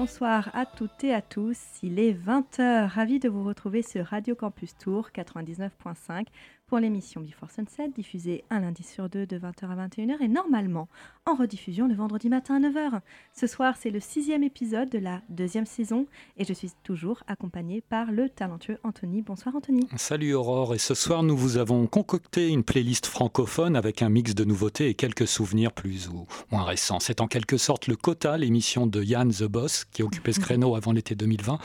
Bonsoir à toutes et à tous. Il est 20h. Ravi de vous retrouver sur Radio Campus Tour 99.5 pour l'émission Before Sunset, diffusée un lundi sur deux de 20h à 21h et normalement en rediffusion le vendredi matin à 9h. Ce soir, c'est le sixième épisode de la deuxième saison et je suis toujours accompagnée par le talentueux Anthony. Bonsoir Anthony. Salut Aurore et ce soir nous vous avons concocté une playlist francophone avec un mix de nouveautés et quelques souvenirs plus ou moins récents. C'est en quelque sorte le quota, l'émission de Yann The Boss qui occupait ce créneau avant l'été 2020.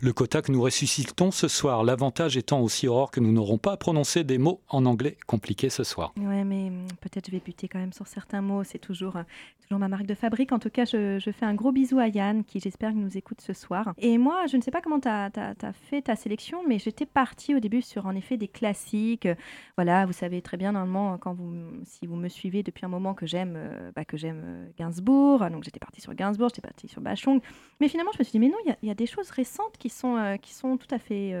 Le quota que nous ressuscitons ce soir, l'avantage étant aussi Aurore que nous n'aurons pas à prononcer des mots en anglais compliqué ce soir. Ouais, mais hum, peut-être je vais buter quand même sur certains mots. C'est toujours, euh, toujours ma marque de fabrique. En tout cas, je, fais un gros bisou à Yann, qui j'espère nous écoute ce soir. Et moi, je ne sais pas comment tu as, fait ta sélection, mais j'étais partie au début sur en effet des classiques. Voilà, vous savez très bien, normalement, quand vous, si vous me suivez depuis un moment, que j'aime euh, bah, euh, Gainsbourg. Donc j'étais partie sur Gainsbourg, j'étais partie sur Bachung. Mais finalement, je me suis dit, mais non, il y, a des choses récentes qui sont, qui sont tout à fait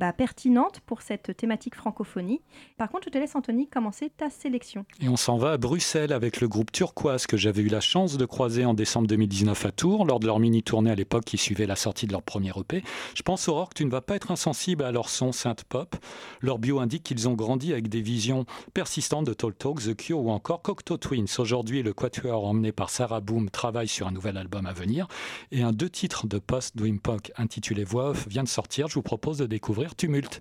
bah, pertinentes pour cette thématique francophonie. Par contre, je te laisse, Anthony, commencer ta sélection. Et on s'en va à Bruxelles avec le groupe Turquoise que j'avais eu la chance de croiser en décembre 2019 à Tours, lors de leur mini-tournée à l'époque qui suivait la sortie de leur premier EP. Je pense, Aurore, que tu ne vas pas être insensible à leur son synth-pop. Leur bio indique qu'ils ont grandi avec des visions persistantes de Talk Talk, The Cure ou encore Cocteau Twins. Aujourd'hui, le quatuor emmené par Sarah Boom travaille sur un nouvel album à venir. Et un deux titres de post-Dream intitulé Voix off vient de sortir. Je vous propose de découvrir Tumulte.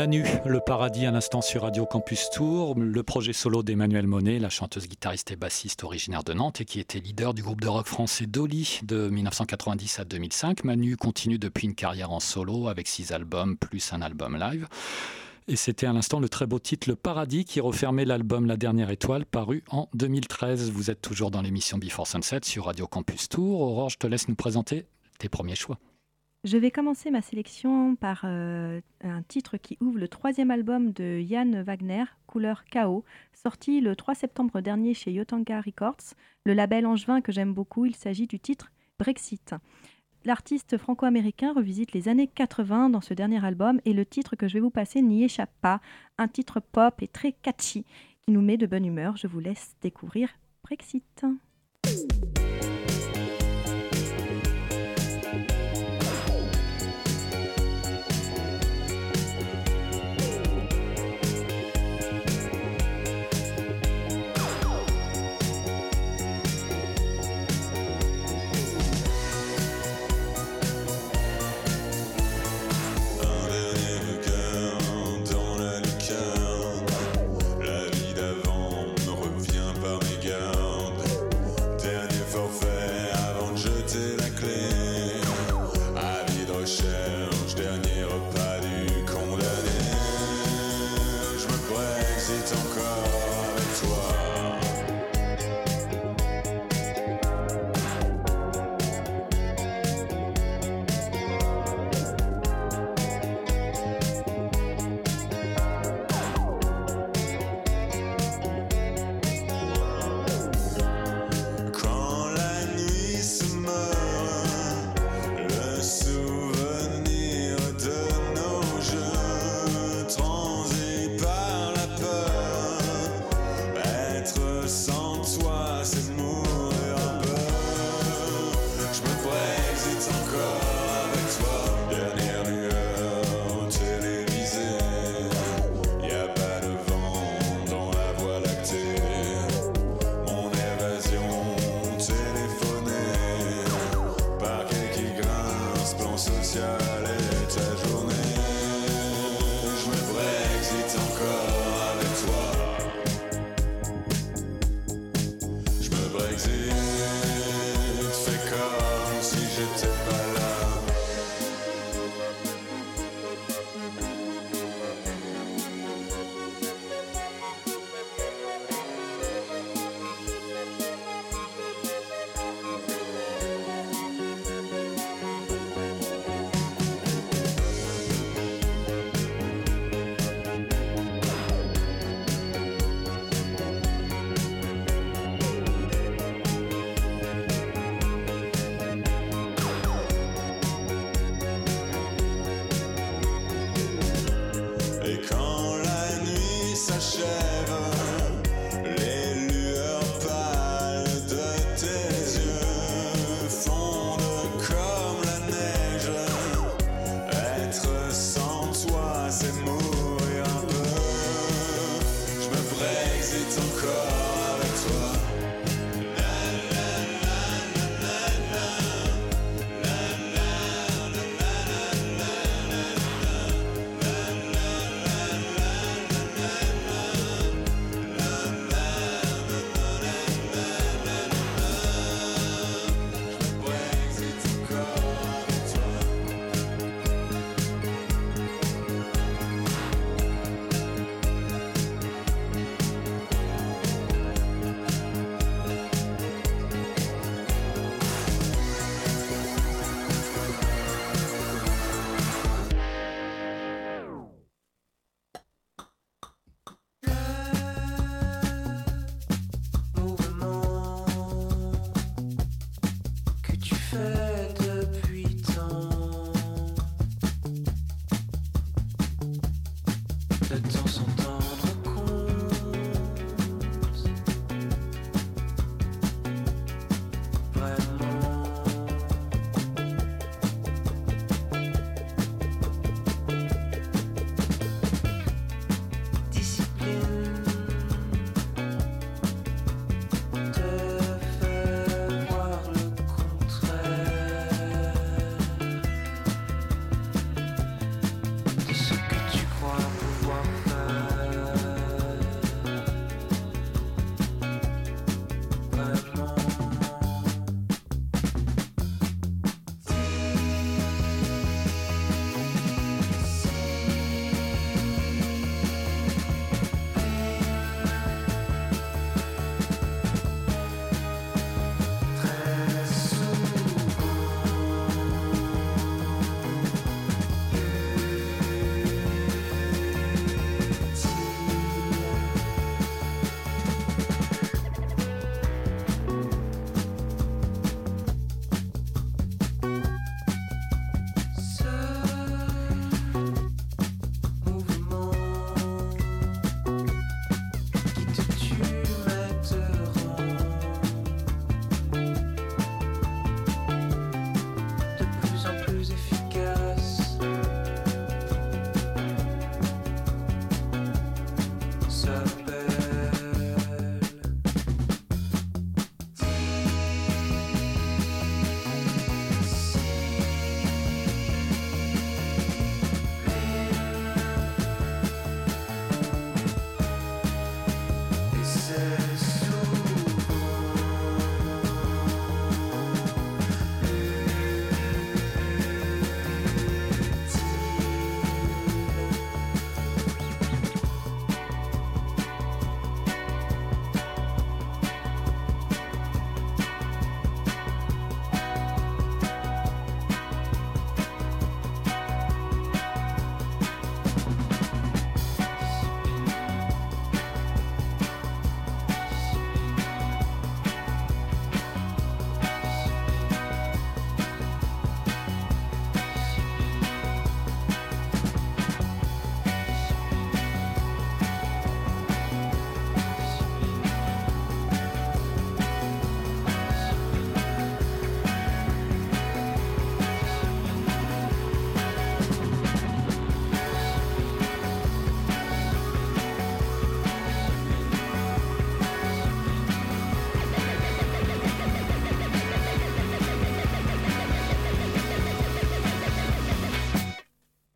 Manu, le paradis, un instant sur Radio Campus Tour, le projet solo d'Emmanuel Monet, la chanteuse, guitariste et bassiste originaire de Nantes et qui était leader du groupe de rock français Dolly de 1990 à 2005. Manu continue depuis une carrière en solo avec six albums plus un album live. Et c'était à l'instant le très beau titre Le Paradis qui refermait l'album La Dernière Étoile paru en 2013. Vous êtes toujours dans l'émission Before Sunset sur Radio Campus Tour. Aurore, je te laisse nous présenter tes premiers choix. Je vais commencer ma sélection par euh, un titre qui ouvre le troisième album de Yann Wagner, Couleur Chaos, sorti le 3 septembre dernier chez Yotanga Records, le label angevin que j'aime beaucoup. Il s'agit du titre Brexit. L'artiste franco-américain revisite les années 80 dans ce dernier album et le titre que je vais vous passer n'y échappe pas, un titre pop et très catchy qui nous met de bonne humeur. Je vous laisse découvrir Brexit. yourself.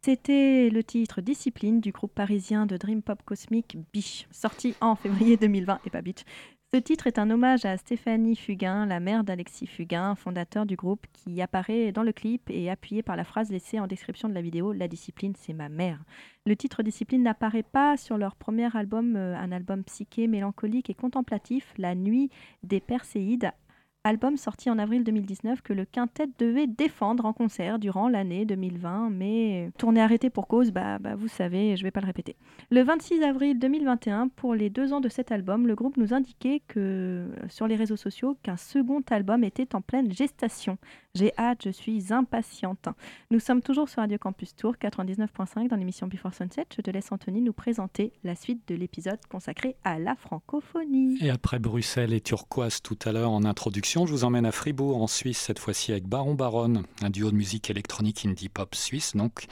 C'était le titre Discipline du groupe parisien de Dream Pop Cosmic Biche, sorti en février 2020 et pas Beach. Ce titre est un hommage à Stéphanie Fugain, la mère d'Alexis Fugain, fondateur du groupe, qui apparaît dans le clip et appuyé par la phrase laissée en description de la vidéo La discipline, c'est ma mère. Le titre Discipline n'apparaît pas sur leur premier album, euh, un album psyché, mélancolique et contemplatif, La nuit des Perséides, album sorti en avril 2019 que le quintet devait défendre en concert durant l'année 2020, mais tournée arrêtée pour cause, bah, bah, vous savez, je vais pas le répéter. Le 26 avril 2021, pour les deux ans de cet album, le groupe nous indiquait que sur les réseaux sociaux qu'un second album était en pleine gestation. J'ai hâte, je suis impatiente. Nous sommes toujours sur Radio Campus Tour 99.5 dans l'émission Before Sunset. Je te laisse Anthony nous présenter la suite de l'épisode consacré à la francophonie. Et après Bruxelles et Turquoise tout à l'heure en introduction, je vous emmène à Fribourg en Suisse cette fois-ci avec Baron Baron, un duo de musique électronique indie pop suisse donc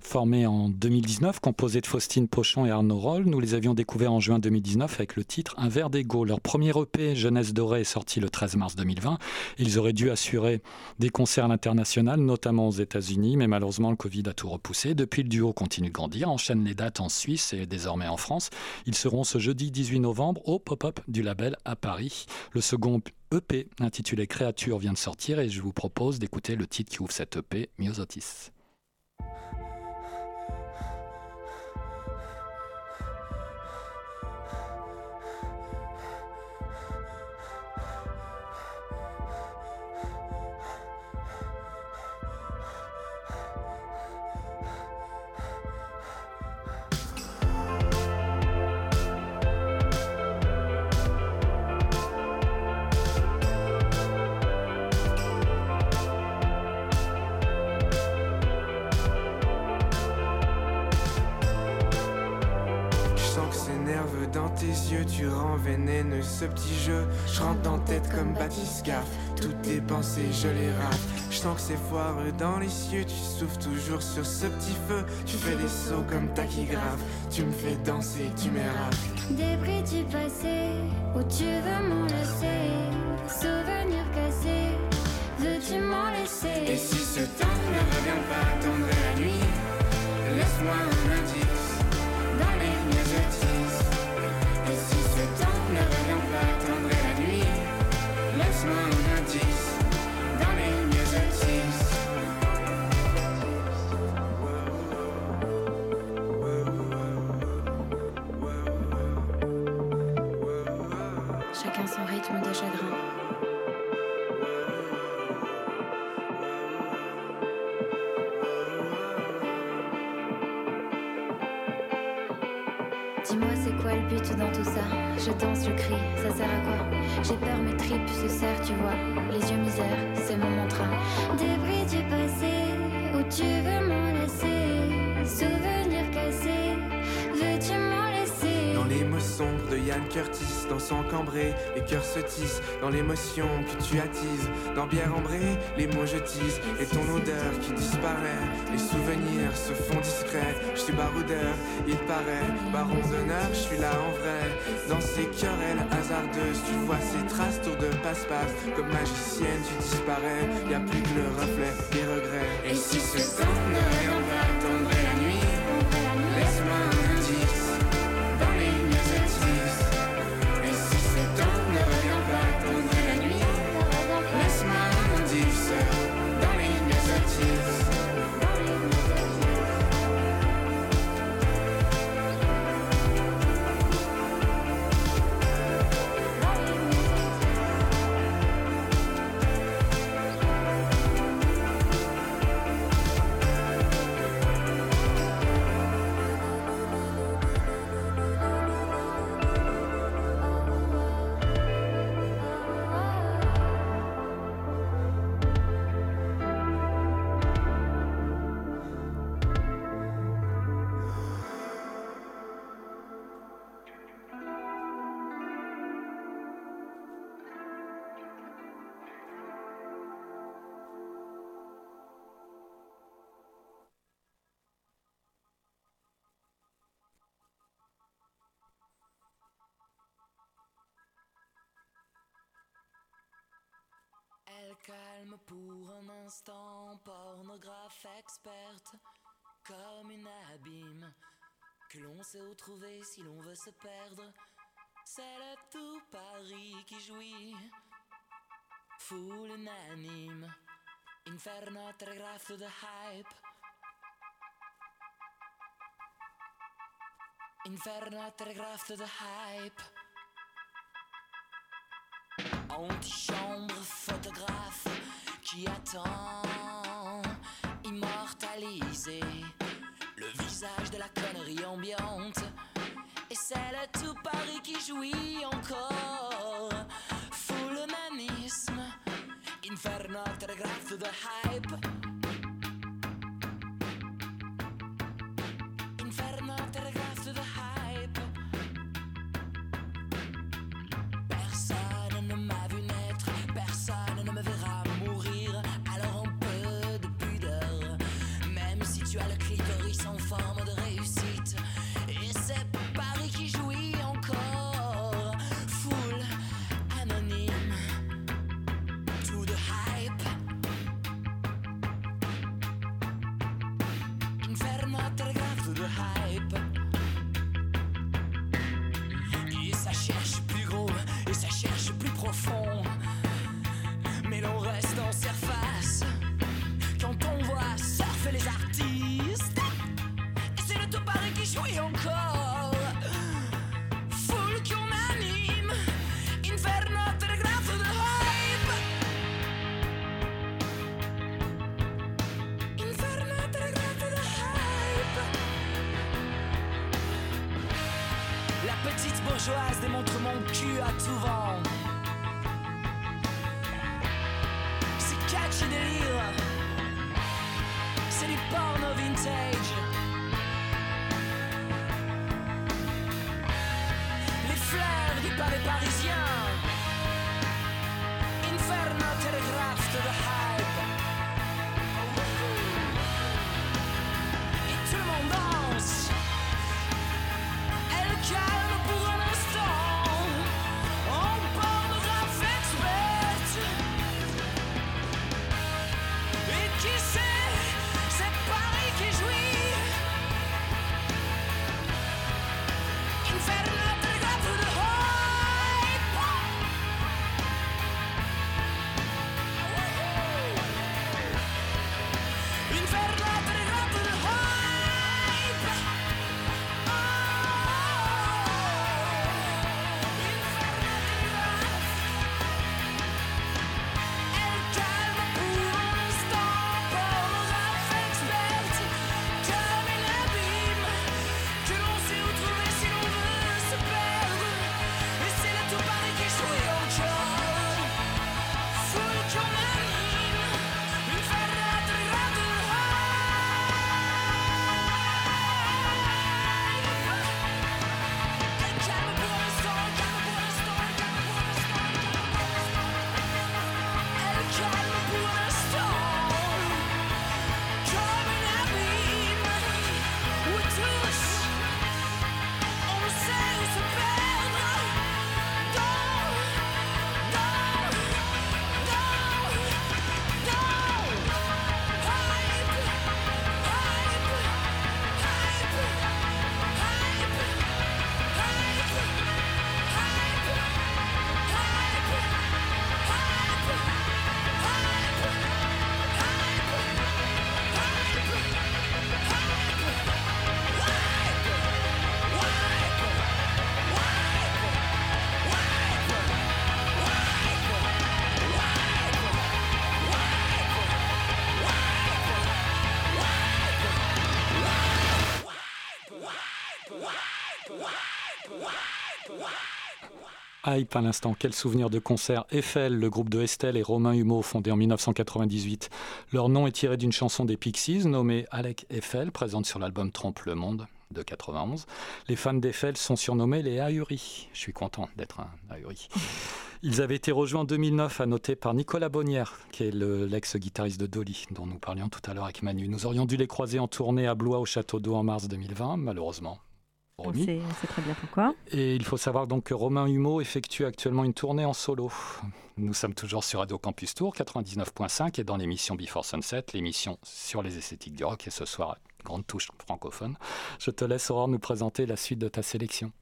formé en 2019, composé de Faustine Pochon et Arnaud Roll. Nous les avions découverts en juin 2019 avec le titre Un verre d'ego. Leur premier EP Jeunesse dorée est sorti le 13 mars 2020. Ils auraient dû assurer des concerts à l'international, notamment aux États-Unis, mais malheureusement le Covid a tout repoussé. Depuis, le duo continue de grandir, enchaîne les dates en Suisse et désormais en France. Ils seront ce jeudi 18 novembre au pop-up du label à Paris. Le second EP intitulé Créature vient de sortir et je vous propose d'écouter le titre qui ouvre cet EP, Myosotis. Tu rends vénéneux ce petit jeu. Je rentre dans tête comme Batiscaf, toutes tes pensées je les rate. Je sens que c'est foireux dans les cieux, tu souffles toujours sur ce petit feu. Tu fais des sauts comme tachygraphe, tu me fais danser, tu m'érafes. Débris du passé, où tu veux m'en laisser. Souvenirs cassés, veux-tu m'en laisser? Et si ce temps ne revient pas, attendrai la nuit. Laisse-moi un indice Les yeux misère, Sombres de Yann Curtis, dans son cambré, les cœurs se tissent. Dans l'émotion que tu attises, dans bière ambrée, les mots je tisse. Et ton odeur qui disparaît, les souvenirs se font discrets. Je suis baroudeur, il paraît, baron d'honneur, je suis là en vrai. Dans ces querelles hasardeuses, tu vois ces traces tour de passe-passe. Comme magicienne, tu disparais, y a plus que le reflet des regrets. Et si ce temps ne revient calme pour un instant, pornographe experte, comme une abîme, que l'on sait où trouver si l'on veut se perdre. C'est le tout Paris qui jouit, foule unanime, inferno to the hype. Inferno telegraphe to the hype. Antichambre photographe qui attend immortalisé le visage de la connerie ambiante. Et c'est le tout Paris qui jouit encore. Full humanisme, inferno telegraphe the hype. À tout vent. C'est catchy délire. C'est du porno vintage. les Parisiens. Inferno Hype à l'instant, quel souvenir de concert. Eiffel, le groupe de Estelle et Romain Humeau, fondé en 1998. Leur nom est tiré d'une chanson des Pixies nommée Alec Eiffel, présente sur l'album Trompe le Monde de 91. Les fans d'Eiffel sont surnommés les Ahuris. Je suis content d'être un Ahuri. Ils avaient été rejoints en 2009, à noter par Nicolas Bonnière, qui est le- l'ex-guitariste de Dolly, dont nous parlions tout à l'heure avec Manu. Nous aurions dû les croiser en tournée à Blois au Château d'Eau en mars 2020, malheureusement. On remis. sait, on sait très bien pourquoi. Et il faut savoir donc que Romain Humeau effectue actuellement une tournée en solo. Nous sommes toujours sur Radio Campus Tour 99.5 et dans l'émission Before Sunset, l'émission sur les esthétiques du rock. Et ce soir, grande touche francophone. Je te laisse, Aurore, nous présenter la suite de ta sélection.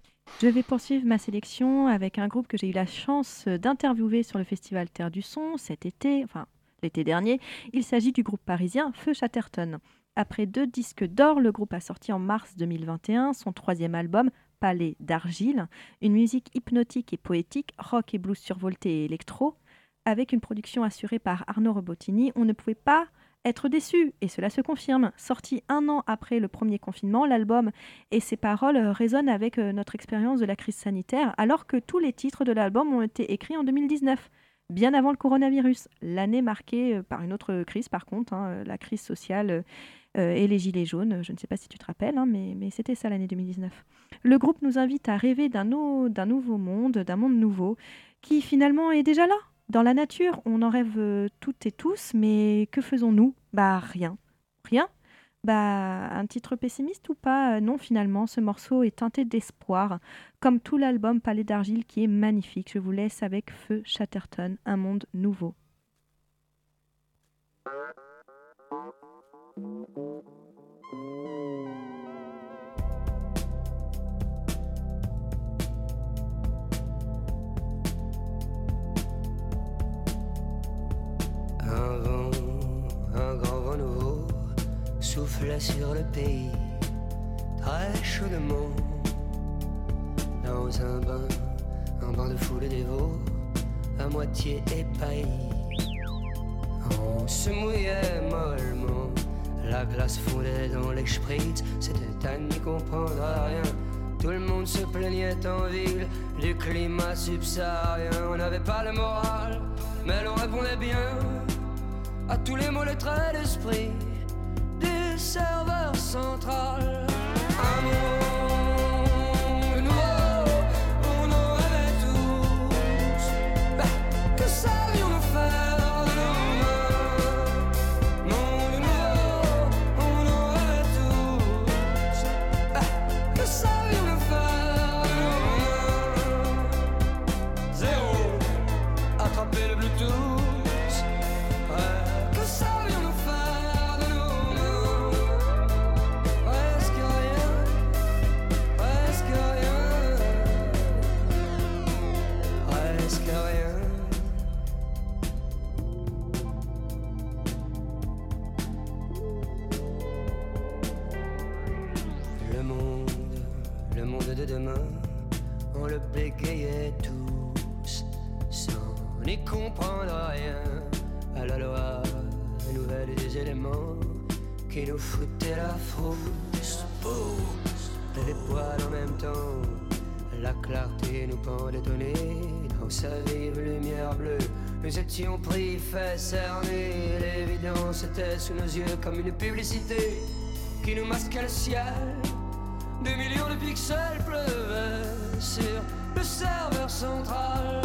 Je vais poursuivre ma sélection avec un groupe que j'ai eu la chance d'interviewer sur le festival Terre du Son cet été, enfin l'été dernier. Il s'agit du groupe parisien Feu Chatterton. Après deux disques d'or, le groupe a sorti en mars 2021 son troisième album, Palais d'argile, une musique hypnotique et poétique, rock et blues survolté et électro. Avec une production assurée par Arnaud Robotini, on ne pouvait pas être déçu, et cela se confirme. Sorti un an après le premier confinement, l'album et ses paroles résonnent avec euh, notre expérience de la crise sanitaire, alors que tous les titres de l'album ont été écrits en 2019, bien avant le coronavirus. L'année marquée euh, par une autre crise, par contre, hein, euh, la crise sociale et les gilets jaunes. Je ne sais pas si tu te rappelles, hein, mais, c'était ça l'année 2019. Le groupe nous invite à rêver d'un nouveau monde, d'un monde nouveau, qui finalement est déjà là. Dans la nature, on en rêve euh, toutes et tous, mais que faisons-nous? Bah rien. Rien? Bah, un titre pessimiste ou pas? Euh, Non, finalement, ce morceau est teinté d'espoir, comme tout l'album Palais d'argile qui est magnifique. Je vous laisse avec Feu Chatterton, un monde nouveau. Un vent, un grand vent nouveau souffla sur le pays, très chaudement. Dans un bain, un bain de foule dévot, à moitié épaillis. On se mouillait mollement, la glace fondait dans les spritz, c'était à n'y comprendre rien. Tout le monde se plaignait en ville du climat subsaharien. On n'avait pas le moral, mais l'on répondait bien à tous les mots, les traits d'esprit du serveur central. de demain, on le bégayait tous, sans n'y comprendre rien à la loi nouvelle des éléments qui nous foutaient la frousse. Boum, les poils en même temps, la clarté nous pendait donner dans sa vive lumière bleue. Nous étions pris, fait cernés. L'évidence était sous nos yeux comme une publicité qui nous masquait le ciel des millions de pixels pleuvaient sur le serveur central.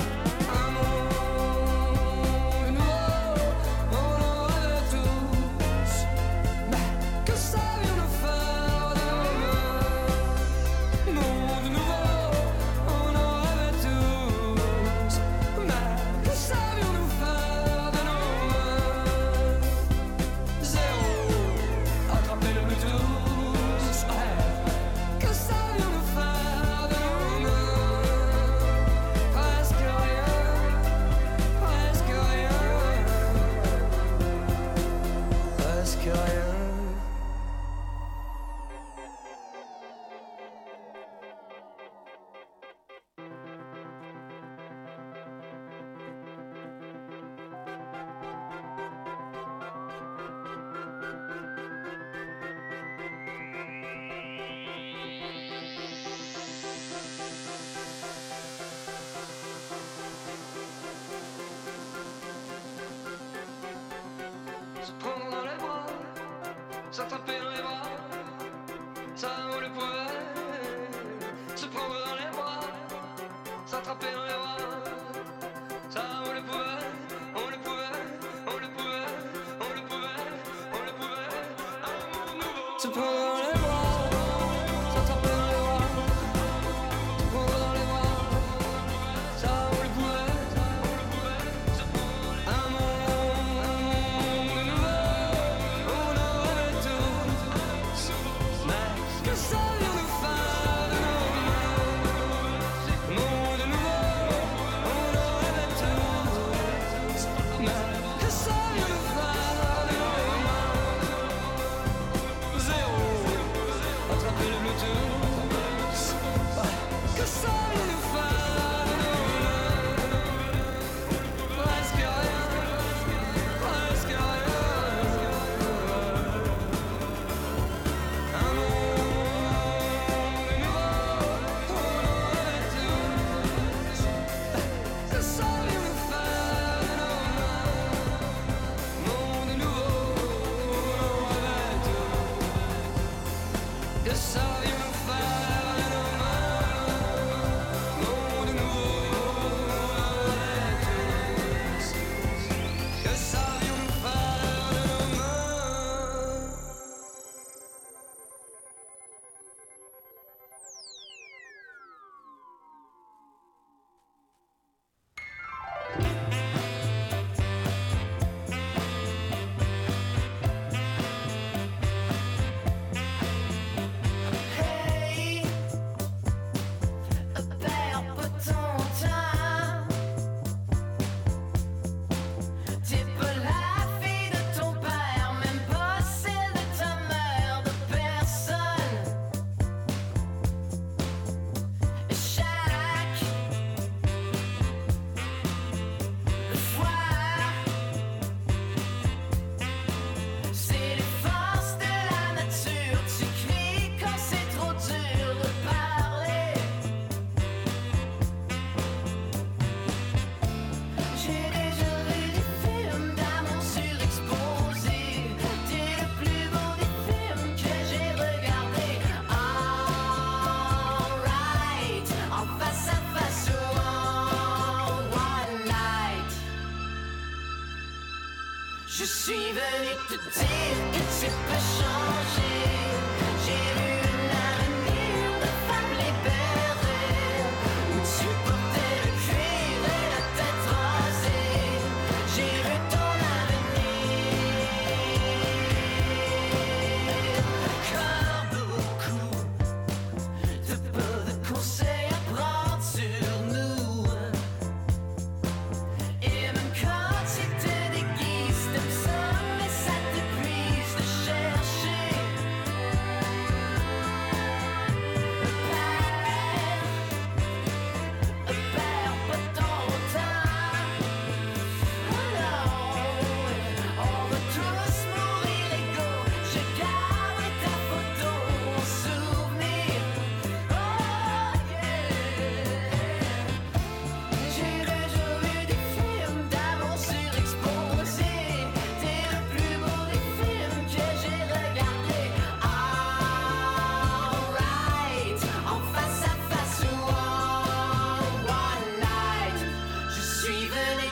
to pull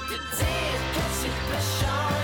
gezählt, plötzlich beschaut.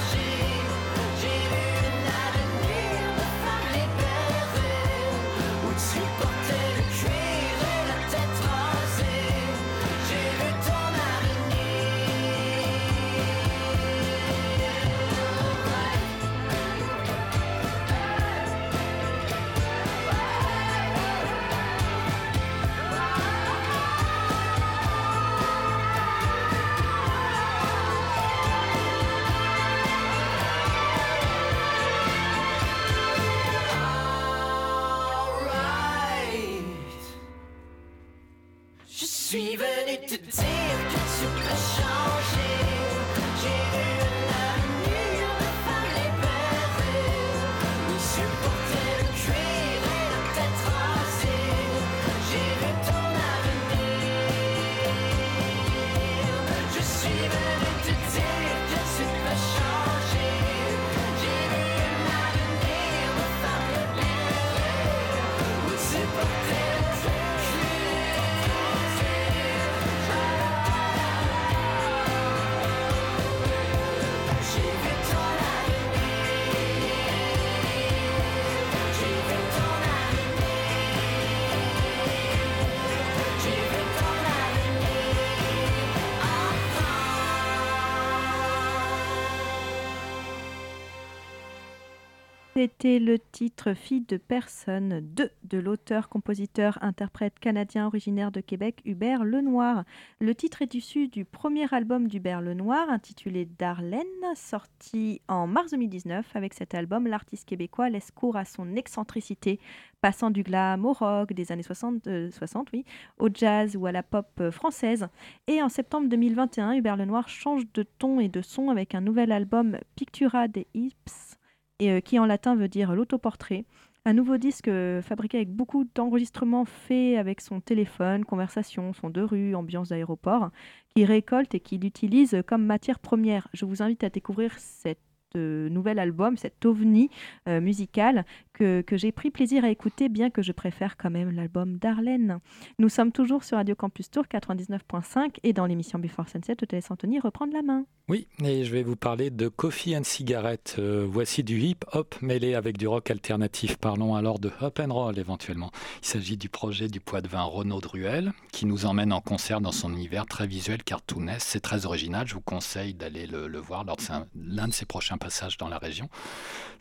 C'était le titre Fille de personne 2 de l'auteur, compositeur, interprète canadien originaire de Québec, Hubert Lenoir. Le titre est issu du premier album d'Hubert Lenoir intitulé Darlene, sorti en mars 2019. Avec cet album, l'artiste québécois laisse cours à son excentricité, passant du glam au rock des années 60, euh, 60 oui, au jazz ou à la pop euh, française. Et en septembre 2021, Hubert Lenoir change de ton et de son avec un nouvel album Pictura de Ips et euh, qui en latin veut dire l'autoportrait. Un nouveau disque euh, fabriqué avec beaucoup d'enregistrements faits avec son téléphone, conversation, son de rue, ambiance d'aéroport, qui récolte et qu'il utilise comme matière première. Je vous invite à découvrir cet euh, nouvel album, cet ovni euh, musical que, j'ai pris plaisir à écouter, bien que je préfère quand même l'album d'Arlène. Nous sommes toujours sur Radio Campus Tour 99.5 et dans l'émission Before Sunset, laisse Anthony reprendre la main. Oui, et je vais vous parler de Coffee and Cigarette. Euh, voici du hip-hop mêlé avec du rock alternatif. Parlons alors de hop and roll éventuellement. Il s'agit du projet du poids de vin Renaud Druel qui nous emmène en concert dans son univers très visuel, cartoonesque. C'est très original. Je vous conseille d'aller le, le voir lors de l'un de ses prochains passages dans la région.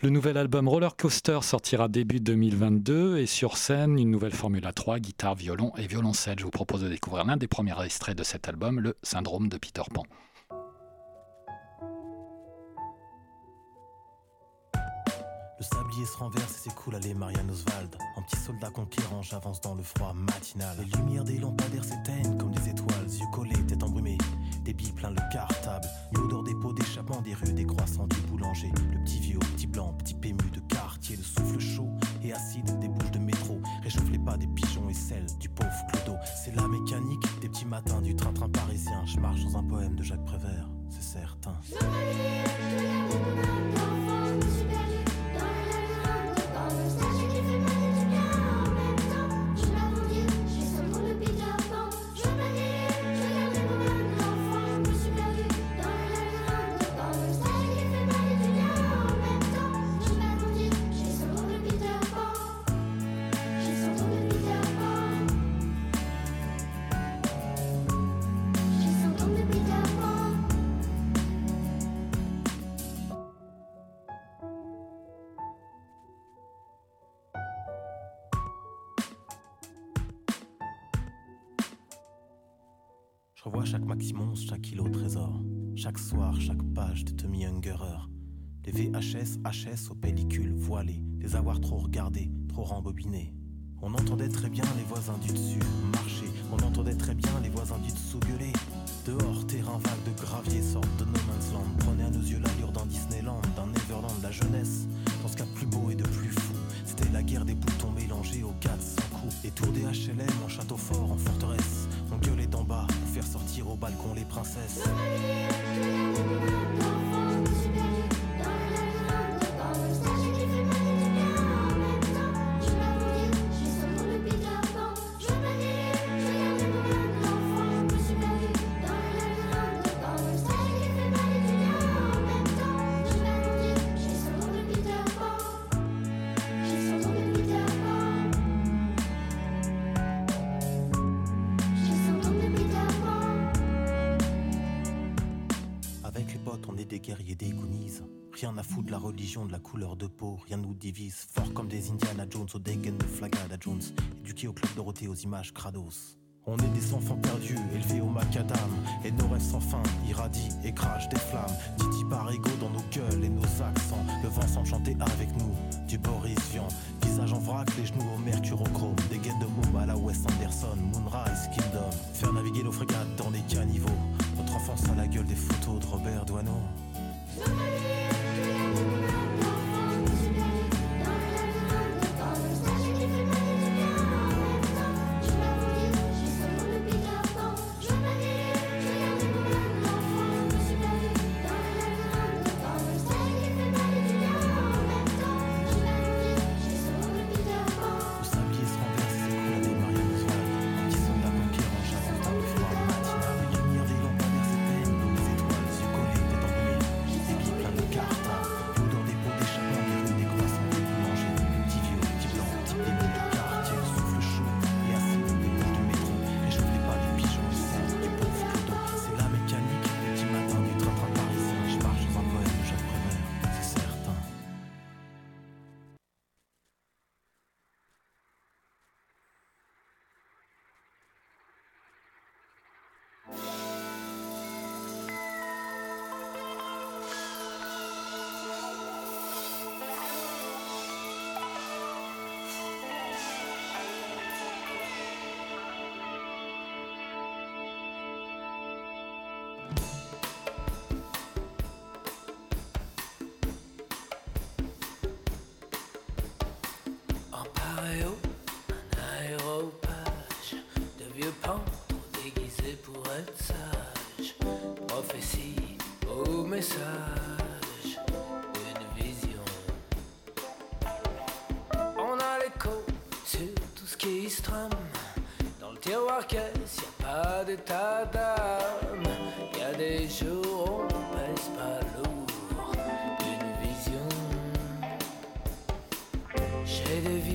Le nouvel album Roller Coaster sortira début 2022 et sur scène, une nouvelle Formule 3, guitare, violon et violoncelle. Je vous propose de découvrir l'un des premiers extraits de cet album, le Syndrome de Peter Pan. Le sablier se renverse et s'écoule à les Marianne Oswald. En petit soldat conquérant, j'avance dans le froid matinal. Les lumières des lampadaires s'éteignent comme des étoiles, yeux collés, tête embrumée. Des billes plein le cartable. L'odeur des des rues, des croissants du boulanger. Le petit vieux, petit blanc, petit pému de quartier. Le souffle chaud et acide des bouches de métro. Réchauffe les pas des pigeons et celles du pauvre Clodo. C'est la mécanique des petits matins du train-train parisien. Je marche dans un poème de Jacques Prévert, c'est certain. Chaque maximum, chaque kilo trésor. Chaque soir, chaque page de Tommy Ungerer. Les VHS, HS aux pellicules voilées. Les avoir trop regardés, trop rembobinés. On entendait très bien les voisins du dessus marcher. On entendait très bien les voisins du dessous gueuler. Dehors, terrain vague de gravier sortent de No Man's Land. Prenez à nos yeux l'allure d'un Disneyland, d'un Neverland, la jeunesse. Dans ce cas plus beau et de plus fou, c'était la guerre des boutons mélangés aux 400 coups. Les tours des HLM en château fort, en forteresse. On gueulait d'en bas faire sortir au balcon les princesses. de peau, rien nous divise. Fort comme des Indiana Jones, aux dégaines de Flagada Jones, éduqués au club Dorothée aux images Krados. On est des enfants perdus, élevés au macadam. Et nos rêves sans fin irradient et crachent des flammes. Titi Barigo dans nos gueules et nos accents. Le vent s'enchanter avec nous, du Boris Vian. Visage en vrac, les genoux au mercure au chrome Des gaines de môme à la West Anderson, Moonrise Kingdom. Faire naviguer nos frégates dans des caniveaux. Notre enfance à la gueule des photos de Robert Doineau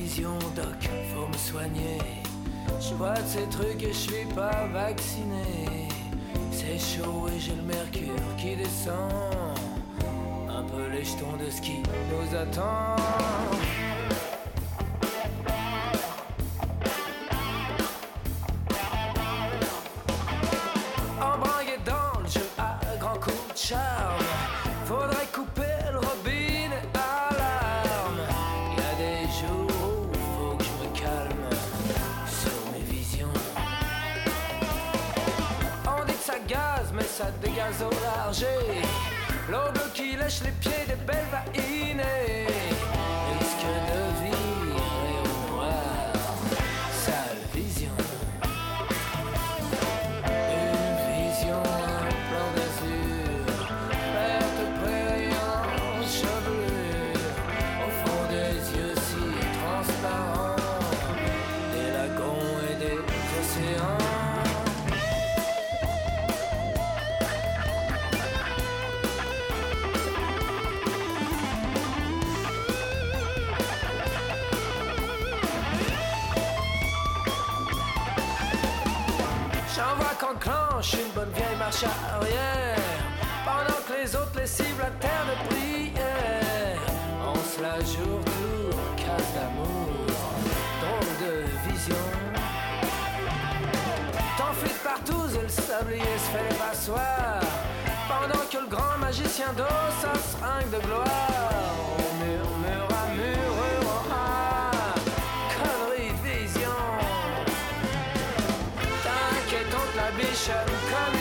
vision doc, faut me soigner. Je vois de ces trucs et je suis pas vacciné. C'est chaud et j'ai le mercure qui descend. Un peu les jetons de ski nous attend. deixar o caminho.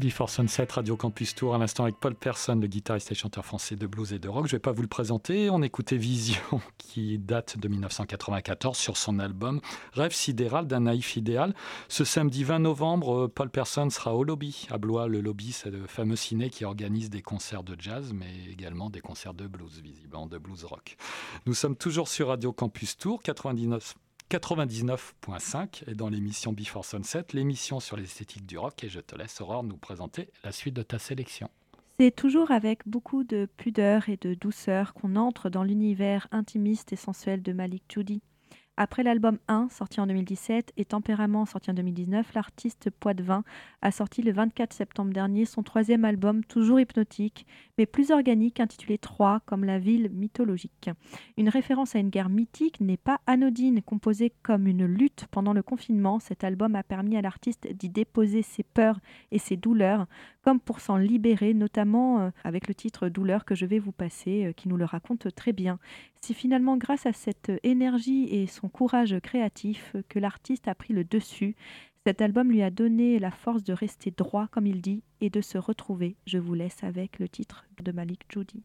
Before Sunset, Radio Campus Tour, à l'instant avec Paul Persson, le guitariste et chanteur français de blues et de rock. Je ne vais pas vous le présenter. On écoutait Vision, qui date de 1994 sur son album Rêve sidéral d'un naïf idéal. Ce samedi 20 novembre, Paul Persson sera au lobby à Blois. Le lobby, c'est le fameux ciné qui organise des concerts de jazz, mais également des concerts de blues, visiblement de blues rock. Nous sommes toujours sur Radio Campus Tour, 99 99.5 et dans l'émission Before Sunset, l'émission sur l'esthétique du rock. Et je te laisse, Aurore, nous présenter la suite de ta sélection. C'est toujours avec beaucoup de pudeur et de douceur qu'on entre dans l'univers intimiste et sensuel de Malik Judy. Après l'album 1, sorti en 2017, et Tempérament, sorti en 2019, l'artiste Poitvin a sorti le 24 septembre dernier son troisième album, toujours hypnotique, mais plus organique, intitulé 3, comme la ville mythologique. Une référence à une guerre mythique n'est pas anodine. Composé comme une lutte pendant le confinement, cet album a permis à l'artiste d'y déposer ses peurs et ses douleurs, comme pour s'en libérer, notamment euh, avec le titre Douleur que je vais vous passer, euh, qui nous le raconte très bien. C'est finalement grâce à cette énergie et son courage créatif que l'artiste a pris le dessus. Cet album lui a donné la force de rester droit, comme il dit, et de se retrouver. Je vous laisse avec le titre de Malik Judy.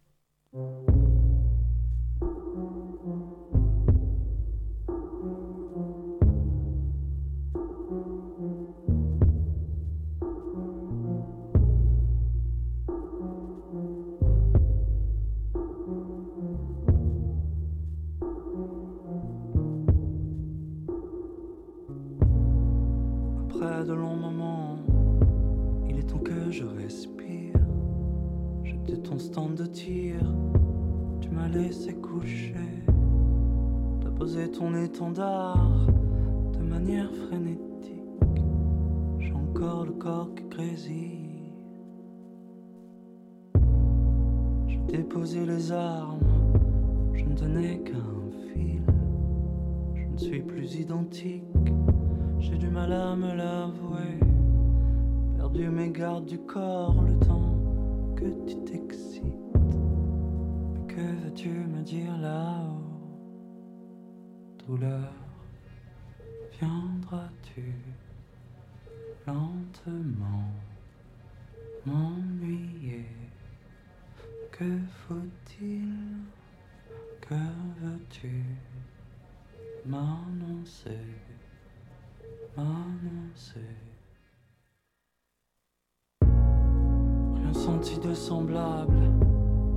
Rien senti de semblable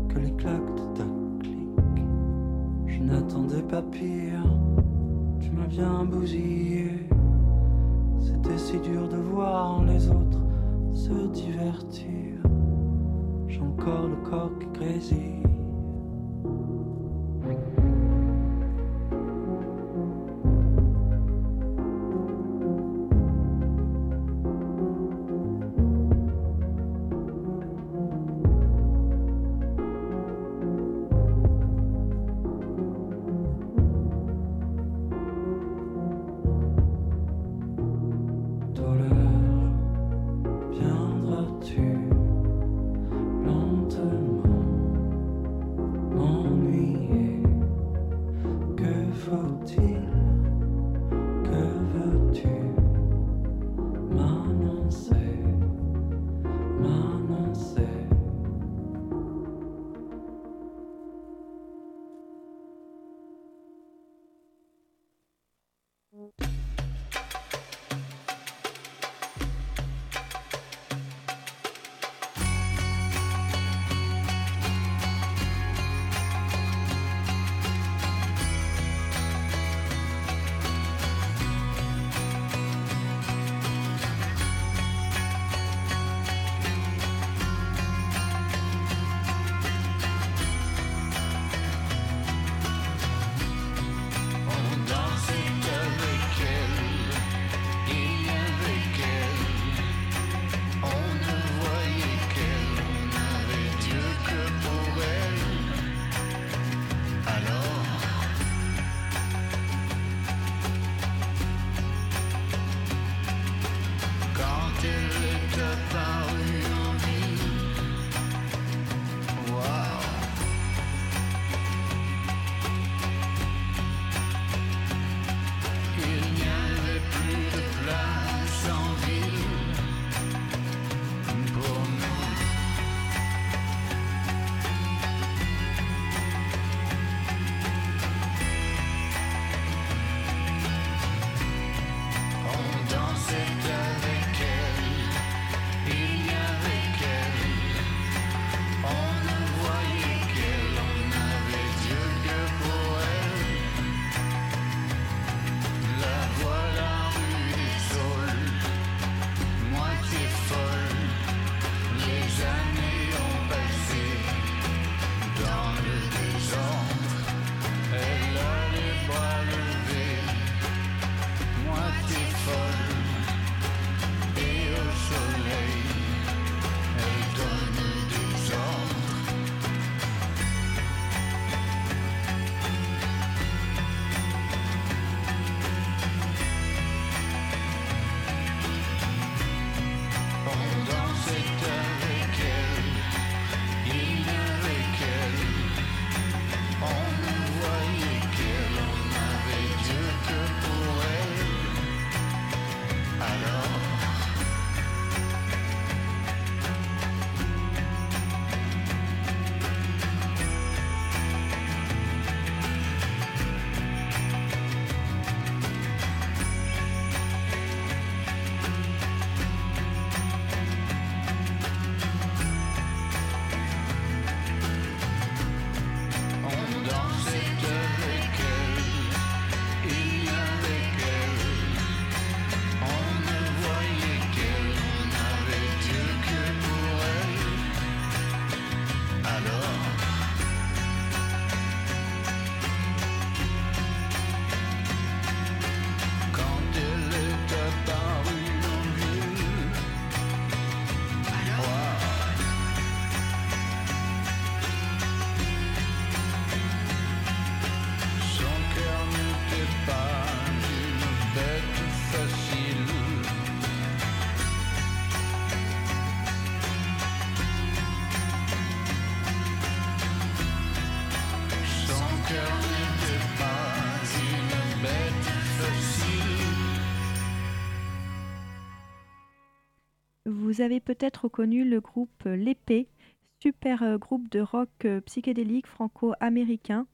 que les claques de ta clique. Je n'attendais pas pire, tu m'as bien bousillé. C'était si dur de voir les autres se divertir. J'ai encore le corps qui grésille. Vous avez peut-être reconnu le groupe L'Épée, super euh, groupe de rock euh, psychédélique franco-américain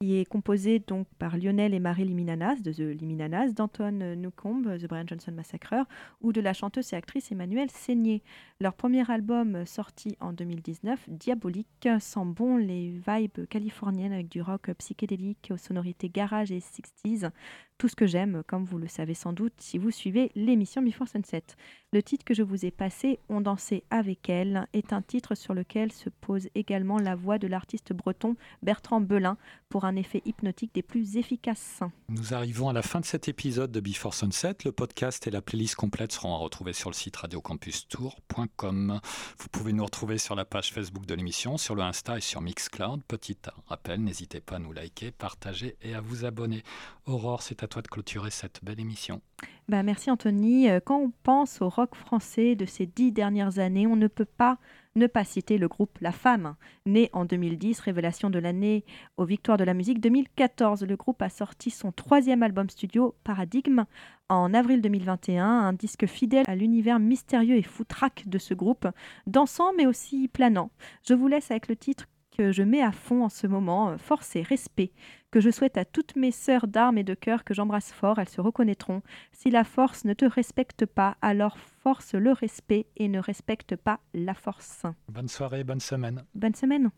qui est composé donc par Lionel et Marie Liminanas de The Liminanas, d'Anton Newcomb, The Brian Johnson Massacre, ou de la chanteuse et actrice Emmanuelle Seigné. Leur premier album sorti en 2019, Diabolique, sent bon les vibes californiennes avec du rock psychédélique aux sonorités garage et 60s, tout ce que j'aime, comme vous le savez sans doute si vous suivez l'émission Before Sunset. Le titre que je vous ai passé, On dansait avec elle, est un titre sur lequel se pose également la voix de l'artiste breton Bertrand Belin pour un effet hypnotique des plus efficaces. Nous arrivons à la fin de cet épisode de Before Sunset. Le podcast et la playlist complète seront à retrouver sur le site radiocampustour.com. Vous pouvez nous retrouver sur la page Facebook de l'émission, sur le Insta et sur Mixcloud. Petit rappel, n'hésitez pas à nous liker, partager et à vous abonner. Aurore, c'est à toi de clôturer cette belle émission. Bah, merci Anthony. Euh, Quand on pense au rock français de ces dix dernières années, on ne peut pas ne pas citer le groupe La Femme, né en 2010, révélation de l'année aux Victoires de la musique 2014. Le groupe a sorti son troisième album studio, Paradigme, en avril 2021, un disque fidèle à l'univers mystérieux et foutraque de ce groupe, dansant mais aussi planant. Je vous laisse avec le titre que je mets à fond en ce moment, euh, Force et Respect, que je souhaite à toutes mes sœurs d'armes et de cœur que j'embrasse fort, elles se reconnaîtront. Si la force ne te respecte pas, alors force le respect et ne respecte pas la force. Bonne soirée, bonne semaine. Bonne semaine.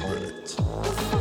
spirit.